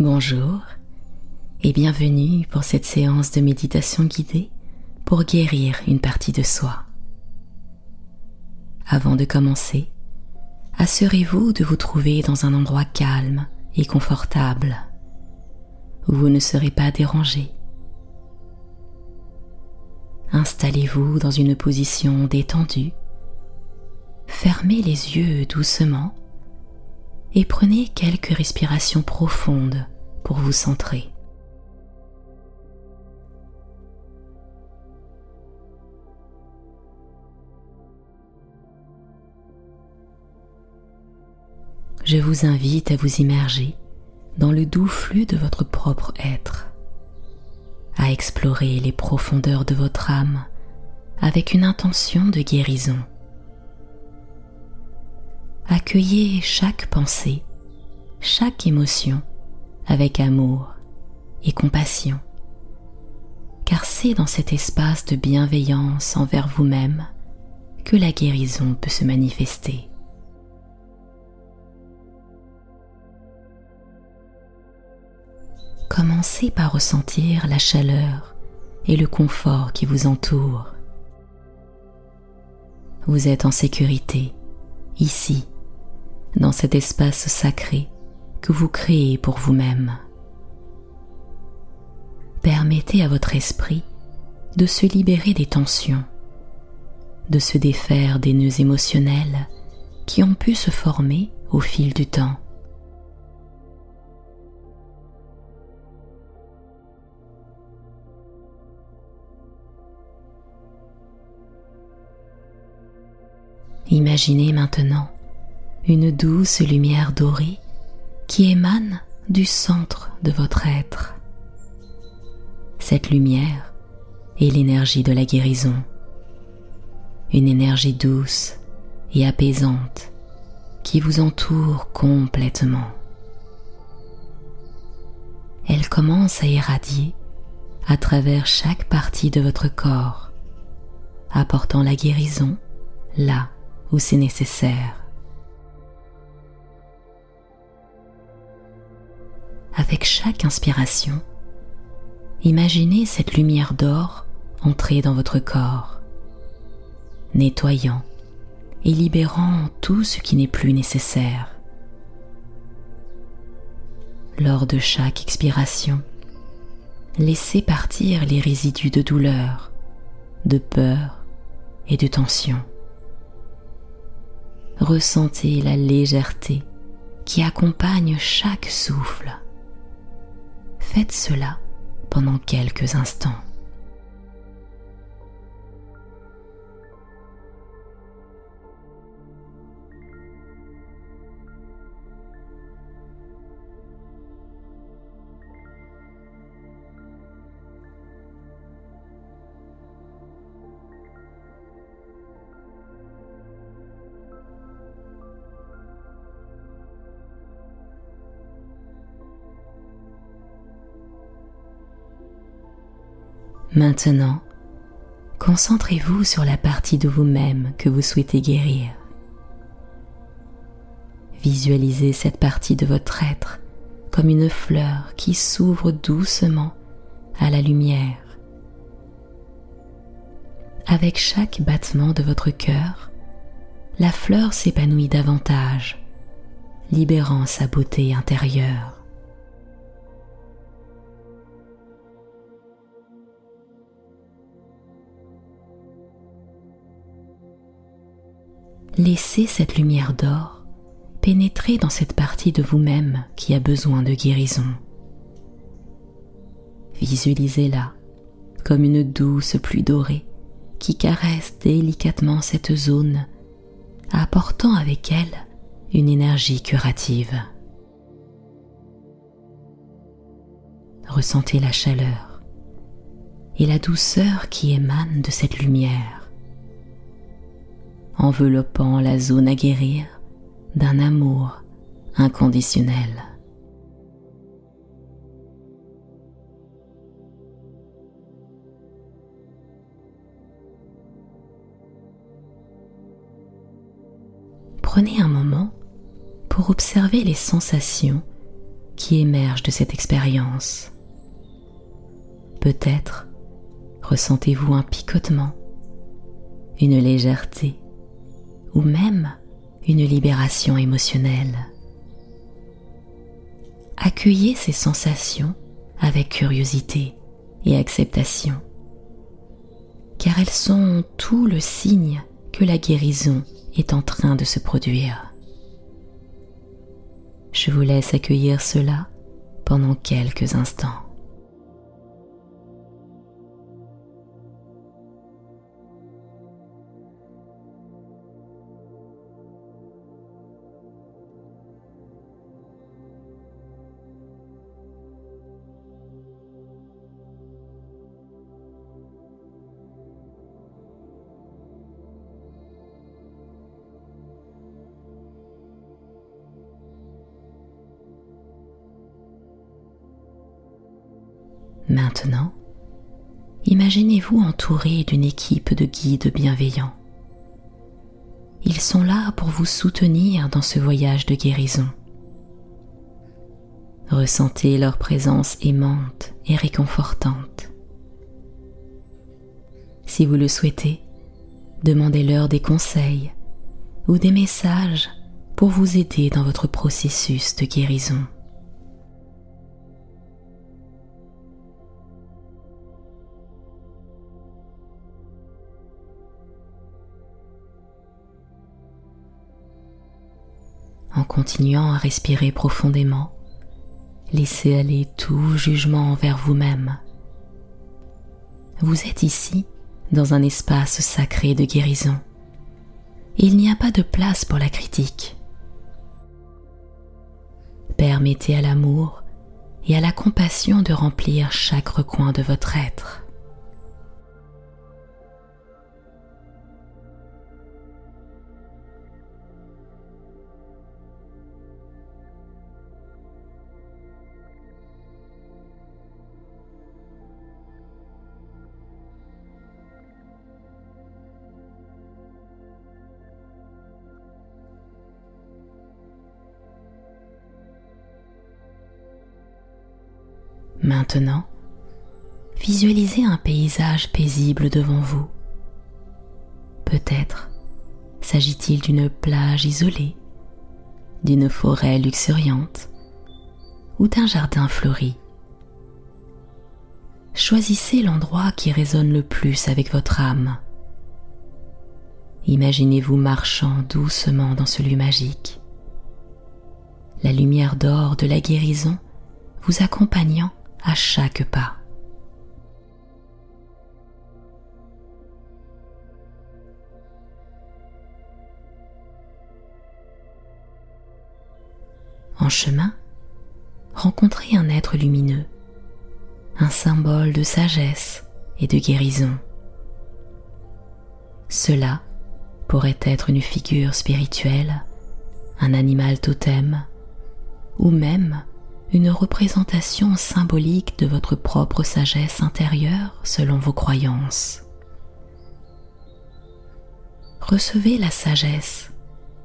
Bonjour et bienvenue pour cette séance de méditation guidée pour guérir une partie de soi. Avant de commencer, assurez-vous de vous trouver dans un endroit calme et confortable où vous ne serez pas dérangé. Installez-vous dans une position détendue, fermez les yeux doucement et prenez quelques respirations profondes pour vous centrer. Je vous invite à vous immerger dans le doux flux de votre propre être, à explorer les profondeurs de votre âme avec une intention de guérison. Accueillez chaque pensée, chaque émotion avec amour et compassion, car c'est dans cet espace de bienveillance envers vous-même que la guérison peut se manifester. Commencez par ressentir la chaleur et le confort qui vous entourent. Vous êtes en sécurité, ici, dans cet espace sacré que vous créez pour vous-même. Permettez à votre esprit de se libérer des tensions, de se défaire des nœuds émotionnels qui ont pu se former au fil du temps. Imaginez maintenant une douce lumière dorée qui émane du centre de votre être. Cette lumière est l'énergie de la guérison, une énergie douce et apaisante qui vous entoure complètement. Elle commence à irradier à travers chaque partie de votre corps, apportant la guérison là où c'est nécessaire. Avec chaque inspiration, imaginez cette lumière d'or entrer dans votre corps, nettoyant et libérant tout ce qui n'est plus nécessaire. Lors de chaque expiration, laissez partir les résidus de douleur, de peur et de tension. Ressentez la légèreté qui accompagne chaque souffle faites cela pendant quelques instants. Maintenant, concentrez-vous sur la partie de vous-même que vous souhaitez guérir. Visualisez cette partie de votre être comme une fleur qui s'ouvre doucement à la lumière. Avec chaque battement de votre cœur, la fleur s'épanouit davantage, libérant sa beauté intérieure. Laissez cette lumière d'or pénétrer dans cette partie de vous-même qui a besoin de guérison. Visualisez-la comme une douce pluie dorée qui caresse délicatement cette zone, apportant avec elle une énergie curative. Ressentez la chaleur et la douceur qui émane de cette lumière enveloppant la zone à guérir d'un amour inconditionnel. Prenez un moment pour observer les sensations qui émerge de cette expérience. Peut-être ressentez-vous un picotement, une légèreté ou même une libération émotionnelle. Accueillez ces sensations avec curiosité et acceptation, car elles sont tout le signe que la guérison est en train de se produire. Je vous laisse accueillir cela pendant quelques instants. Maintenant, imaginez-vous entouré d'une équipe de guides bienveillants. Ils sont là pour vous soutenir dans ce voyage de guérison. Ressentez leur présence aimante et réconfortante. Si vous le souhaitez, demandez-leur des conseils ou des messages pour vous aider dans votre processus de guérison. En continuant à respirer profondément, laissez aller tout jugement envers vous-même. Vous êtes ici dans un espace sacré de guérison. Il n'y a pas de place pour la critique. Permettez à l'amour et à la compassion de remplir chaque recoin de votre être. Maintenant, visualisez un paysage paisible devant vous. Peut-être s'agit-il d'une plage isolée, d'une forêt luxuriante ou d'un jardin fleuri. Choisissez l'endroit qui résonne le plus avec votre âme. Imaginez-vous marchant doucement dans ce lieu magique. La lumière d'or de la guérison vous accompagnant à chaque pas. En chemin, rencontrez un être lumineux, un symbole de sagesse et de guérison. Cela pourrait être une figure spirituelle, un animal totem ou même une représentation symbolique de votre propre sagesse intérieure selon vos croyances. Recevez la sagesse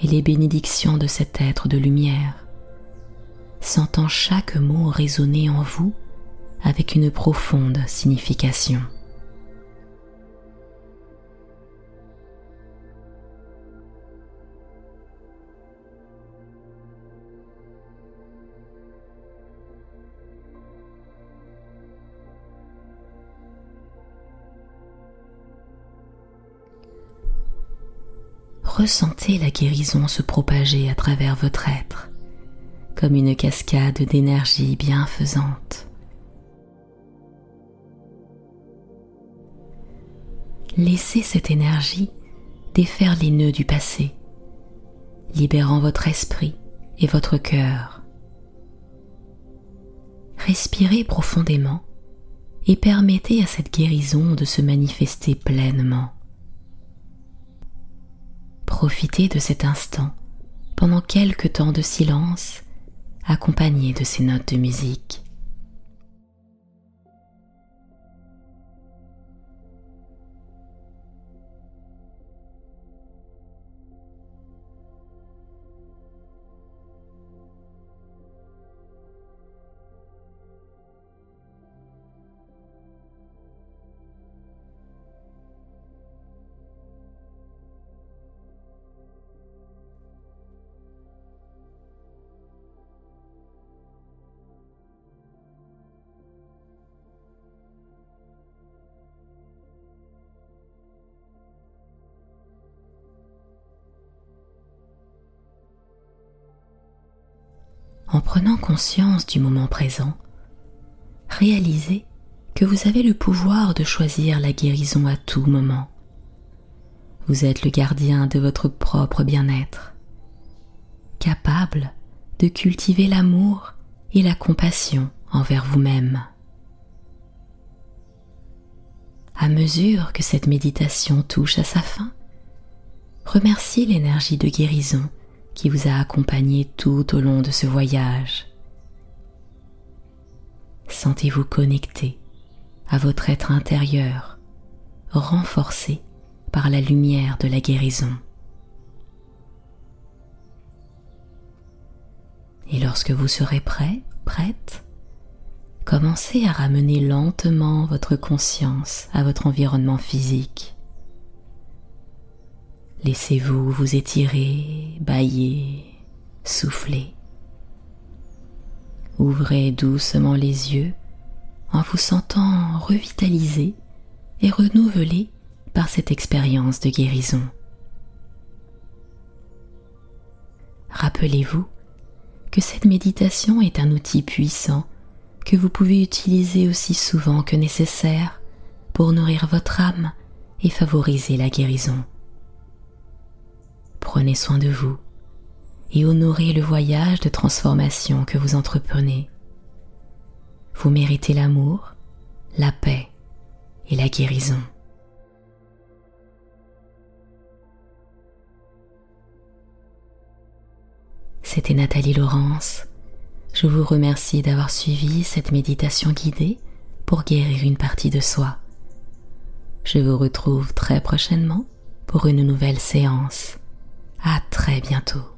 et les bénédictions de cet être de lumière, sentant chaque mot résonner en vous avec une profonde signification. Ressentez la guérison se propager à travers votre être, comme une cascade d'énergie bienfaisante. Laissez cette énergie défaire les nœuds du passé, libérant votre esprit et votre cœur. Respirez profondément et permettez à cette guérison de se manifester pleinement. Profitez de cet instant pendant quelques temps de silence accompagné de ces notes de musique. En prenant conscience du moment présent, réalisez que vous avez le pouvoir de choisir la guérison à tout moment. Vous êtes le gardien de votre propre bien-être, capable de cultiver l'amour et la compassion envers vous-même. À mesure que cette méditation touche à sa fin, remerciez l'énergie de guérison qui vous a accompagné tout au long de ce voyage. Sentez-vous connecté à votre être intérieur, renforcé par la lumière de la guérison. Et lorsque vous serez prêt, prête, commencez à ramener lentement votre conscience à votre environnement physique. Laissez-vous vous étirer, bailler, souffler. Ouvrez doucement les yeux en vous sentant revitalisé et renouvelé par cette expérience de guérison. Rappelez-vous que cette méditation est un outil puissant que vous pouvez utiliser aussi souvent que nécessaire pour nourrir votre âme et favoriser la guérison. Prenez soin de vous et honorez le voyage de transformation que vous entreprenez. Vous méritez l'amour, la paix et la guérison. C'était Nathalie Laurence. Je vous remercie d'avoir suivi cette méditation guidée pour guérir une partie de soi. Je vous retrouve très prochainement pour une nouvelle séance. À très bientôt.